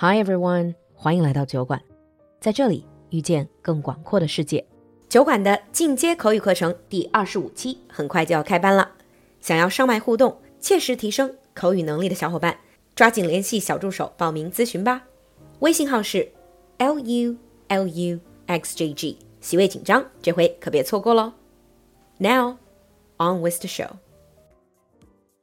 Hi everyone，欢迎来到酒馆，在这里遇见更广阔的世界。酒馆的进阶口语课程第二十五期很快就要开班了，想要上麦互动、切实提升口语能力的小伙伴，抓紧联系小助手报名咨询吧。微信号是 l u l u x j g，席位紧张，这回可别错过喽。Now on with the show.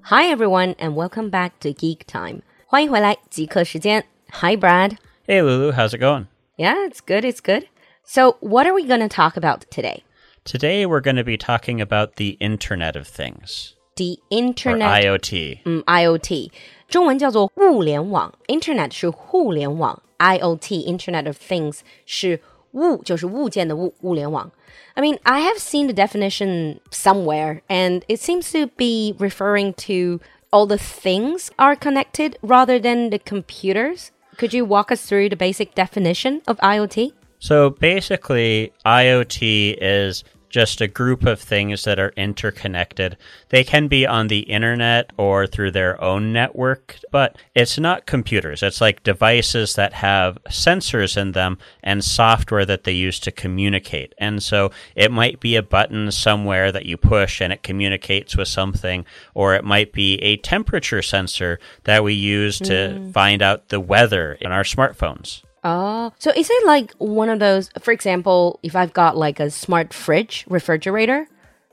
Hi everyone and welcome back to Geek Time. 欢迎回来，极客时间。Hi Brad. Hey Lulu, how's it going? Yeah, it's good. It's good. So, what are we going to talk about today? Today we're going to be talking about the Internet of Things. The Or Internet IoT. 嗯，IoT 中文叫做物联网，Internet 是互联网，IoT Internet of Things 是物，就是物件的物，物联网。I mean, I have seen the definition somewhere, and it seems to be referring to all the things are connected rather than the computers. Could you walk us through the basic definition of IoT? So basically, IoT is just a group of things that are interconnected. They can be on the internet or through their own network, but it's not computers. It's like devices that have sensors in them and software that they use to communicate. And so it might be a button somewhere that you push and it communicates with something, or it might be a temperature sensor that we use to hmm. find out the weather in our smartphones. Oh, so is it like one of those, for example, if I've got like a smart fridge, refrigerator,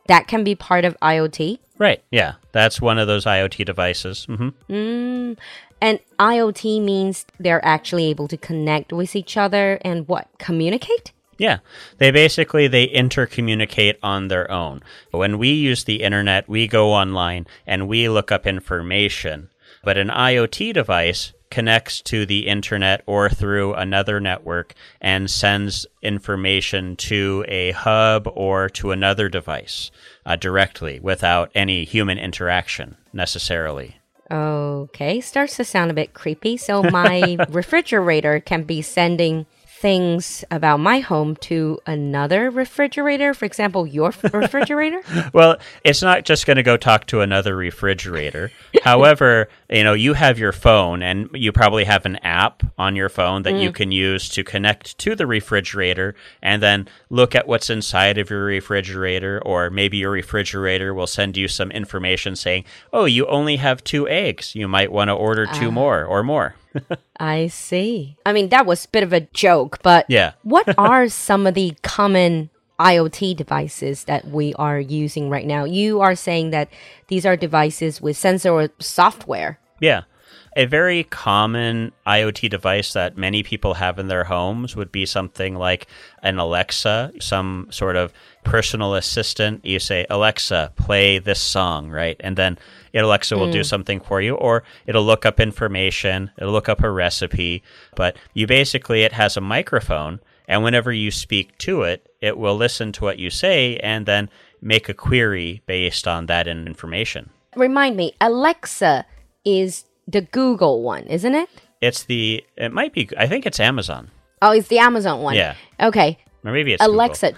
that can be part of IoT? Right. Yeah. That's one of those IoT devices. Mm -hmm. And IoT means they're actually able to connect with each other and what? Communicate? Yeah. They basically they intercommunicate on their own. When we use the internet, we go online and we look up information. But an IoT device connects to the internet or through another network and sends information to a hub or to another device uh, directly without any human interaction necessarily. Okay, starts to sound a bit creepy. So my refrigerator can be sending things about my home to another refrigerator, for example, your refrigerator? Well, it's not just going to go talk to another refrigerator. However, you know, you have your phone and you probably have an app on your phone that you mm. can use to connect to the refrigerator and then look at what's inside of your refrigerator or maybe your refrigerator will send you some information saying, "Oh, you only have 2 eggs. You might want to order 2 ah. more or more." I see. I mean, that was a bit of a joke, but Yeah. what are some of the common IoT devices that we are using right now? You are saying that these are devices with sensor or software. Yeah. A very common IoT device that many people have in their homes would be something like an Alexa, some sort of personal assistant. You say, Alexa, play this song, right? And then Alexa will do something for you, or it'll look up information, it'll look up a recipe. But you basically, it has a microphone, and whenever you speak to it, it will listen to what you say and then make a query based on that information. Remind me, Alexa is the Google one, isn't it? It's the, it might be, I think it's Amazon. Oh, it's the Amazon one. Yeah. Okay. Or maybe it's Google. Alexa，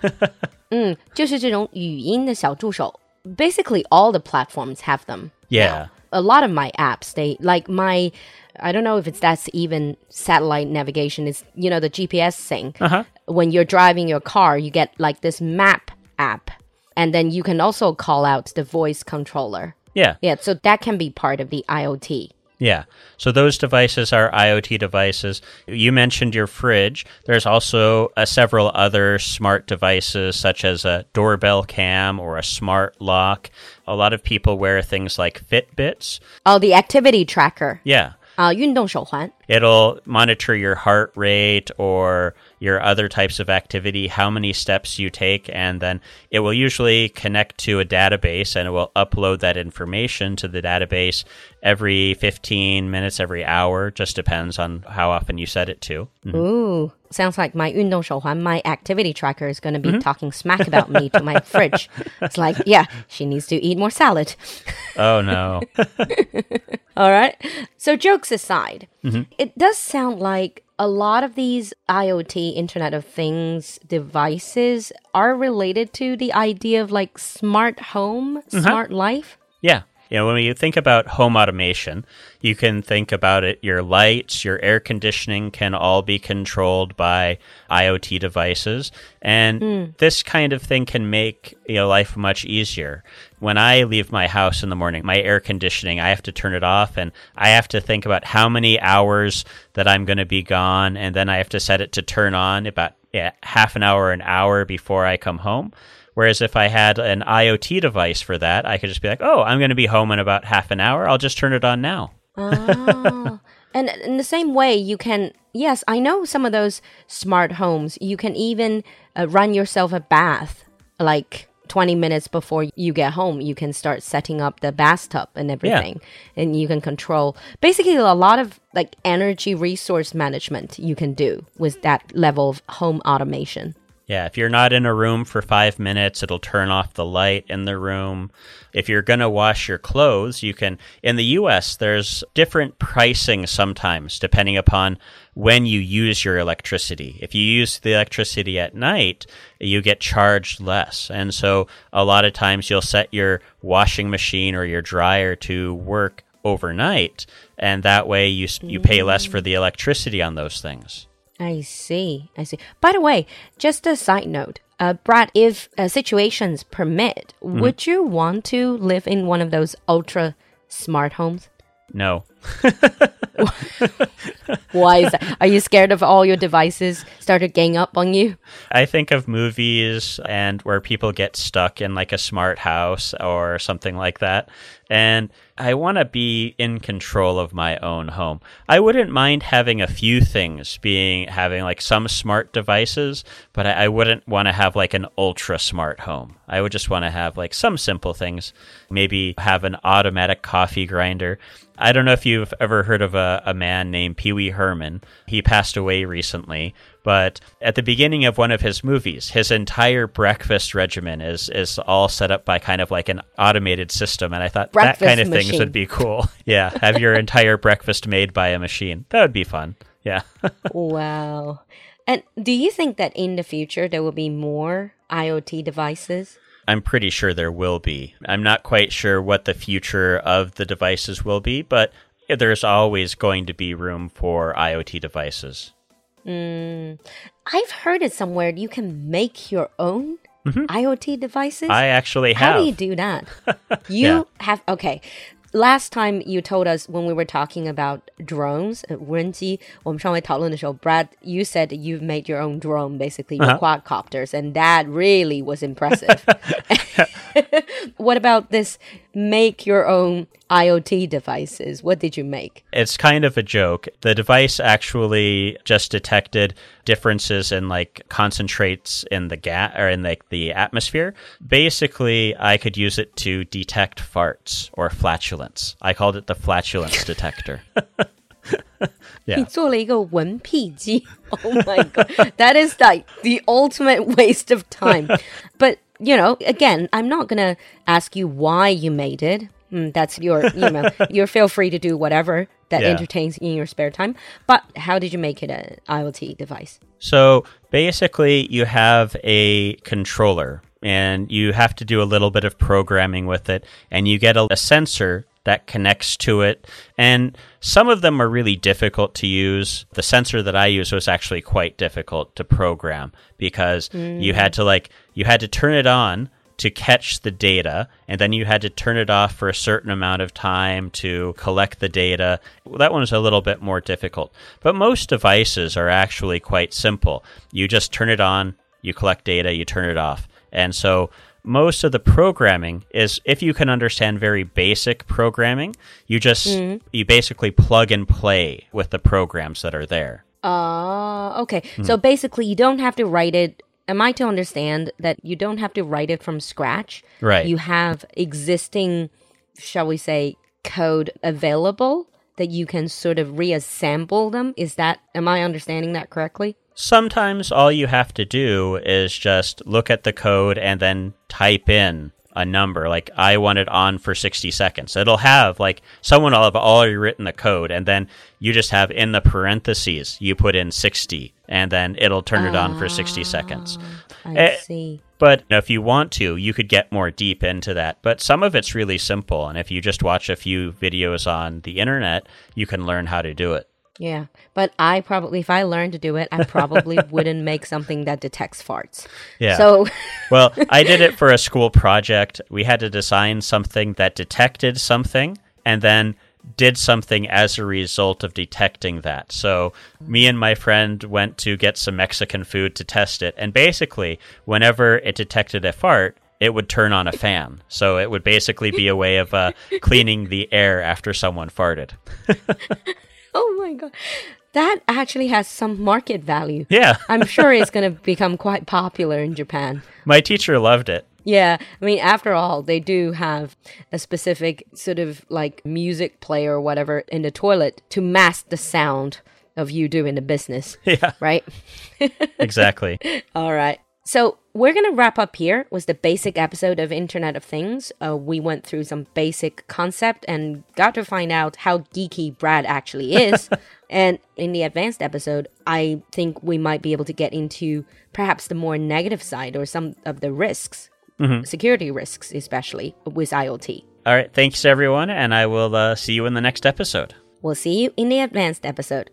嗯，就是这种语音的小助手。 Basically, all the platforms have them. Yeah. A lot of my apps, they like my. I don't know if it's that's even satellite navigation. Is you know the GPS thing. Uh-huh. When you're driving your car, you get like this map app, and then you can also call out the voice controller. Yeah. Yeah, so that can be part of the IoT. Yeah. So those devices are IoT devices. You mentioned your fridge. There's also uh, several other smart devices, such as a doorbell cam or a smart lock. A lot of people wear things like Fitbits. Oh, the activity tracker. Yeah. 啊、运动手环。 It'll monitor your heart rate or your other types of activity, how many steps you take, and then it will usually connect to a database and it will upload that information to the database every 15 minutes, every hour, just depends on how often you set it to. Mhm. Ooh, sounds like my 运动手环, my activity tracker is going to be talking smack about me to my fridge. It's like, yeah, she needs to eat more salad. Oh no. All right. So, jokes aside, it does sound like a lot of these IoT, Internet of Things devices are related to the idea of like smart home, smart life. Yeah. You know, when you think about home automation, you can think about it your lights, your air conditioning can all be controlled by IoT devices. And mm. this kind of thing can make you know, life much easier. When I leave my house in the morning, my air conditioning, I have to turn it off and I have to think about how many hours that I'm going to be gone. And then I have to set it to turn on about yeah, half an hour, an hour before I come home. Whereas if I had an IoT device for that, I could just be like, oh, I'm going to be home in about half an hour. I'll just turn it on now. oh. And in the same way, you can, yes, I know some of those smart homes, you can even uh, run yourself a bath like 20 minutes before you get home. You can start setting up the bathtub and everything. Yeah. And you can control basically a lot of like energy resource management you can do with that level of home automation. Yeah, if you're not in a room for five minutes, it'll turn off the light in the room. If you're going to wash your clothes, you can. In the US, there's different pricing sometimes depending upon when you use your electricity. If you use the electricity at night, you get charged less. And so a lot of times you'll set your washing machine or your dryer to work overnight, and that way you, you pay less for the electricity on those things. I see. I see. By the way, just a side note. Uh, Brad, if uh, situations permit, mm -hmm. would you want to live in one of those ultra smart homes? No. Why is that? Are you scared of all your devices started gang up on you? I think of movies and where people get stuck in like a smart house or something like that. And I want to be in control of my own home. I wouldn't mind having a few things being having like some smart devices, but I, I wouldn't want to have like an ultra smart home. I would just want to have like some simple things. Maybe have an automatic coffee grinder. I don't know if you've ever heard of a, a man named Pee Wee Herman. He passed away recently, but at the beginning of one of his movies, his entire breakfast regimen is is all set up by kind of like an automated system. And I thought breakfast that kind of machine. things would be cool. yeah, have your entire breakfast made by a machine. That would be fun. Yeah. wow. And do you think that in the future there will be more IoT devices? I'm pretty sure there will be. I'm not quite sure what the future of the devices will be, but there's always going to be room for IoT devices. Mm, I've heard it somewhere you can make your own mm -hmm. IoT devices. I actually have. How do you do that? You yeah. have, okay last time you told us when we were talking about drones, uh, 无人机，我们上回讨论的时候，Brad, you said you've made your own drone, basically your uh -huh. quadcopters, and that really was impressive. what about this make your own IoT devices. What did you make? It's kind of a joke. The device actually just detected differences in like concentrates in the gas or in like the, atmosphere. Basically, I could use it to detect farts or flatulence. I called it the flatulence detector. yeah. Oh my god, that is like the ultimate waste of time. But you know, again, I'm not gonna ask you why you made it. Mm, that's your, you know, you feel free to do whatever that yeah. entertains in your spare time. But how did you make it an IoT device? So basically, you have a controller and you have to do a little bit of programming with it, and you get a, a sensor that connects to it. And some of them are really difficult to use. The sensor that I use was actually quite difficult to program because mm. you had to like you had to turn it on to catch the data, and then you had to turn it off for a certain amount of time to collect the data. That one was a little bit more difficult. But most devices are actually quite simple. You just turn it on, you collect data, you turn it off. And so most of the programming is if you can understand very basic programming, you just mm. you basically plug and play with the programs that are there. Uh, okay. Mm. So basically you don't have to write it am I to understand that you don't have to write it from scratch? Right. You have existing shall we say code available that you can sort of reassemble them. Is that am I understanding that correctly? Sometimes all you have to do is just look at the code and then type in a number like I want it on for 60 seconds. It'll have like someone will have already written the code and then you just have in the parentheses you put in 60 and then it'll turn it on for 60 seconds. I Eh, see. But if you want to, you could get more deep into that. But some of it's really simple. And if you just watch a few videos on the internet, you can learn how to do it. Yeah, but I probably, if I learned to do it, I probably wouldn't make something that detects farts. Yeah. So, well, I did it for a school project. We had to design something that detected something and then did something as a result of detecting that. So, me and my friend went to get some Mexican food to test it. And basically, whenever it detected a fart, it would turn on a fan. So, it would basically be a way of uh, cleaning the air after someone farted. oh my god, that actually has some market value. Yeah. I'm sure it's going to become quite popular in Japan. My teacher loved it. Yeah, I mean, after all, they do have a specific sort of like music player or whatever in the toilet to mask the sound of you doing the business. Yeah. Right? Exactly. All right. So we're going to wrap up here with the basic episode of Internet of Things. Uh, we went through some basic concept and got to find out how geeky Brad actually is. and in the advanced episode, I think we might be able to get into perhaps the more negative side or some of the risks, security risks, especially with IoT. All right. Thanks, everyone. And I will uh, see you in the next episode. We'll see you in the advanced episode.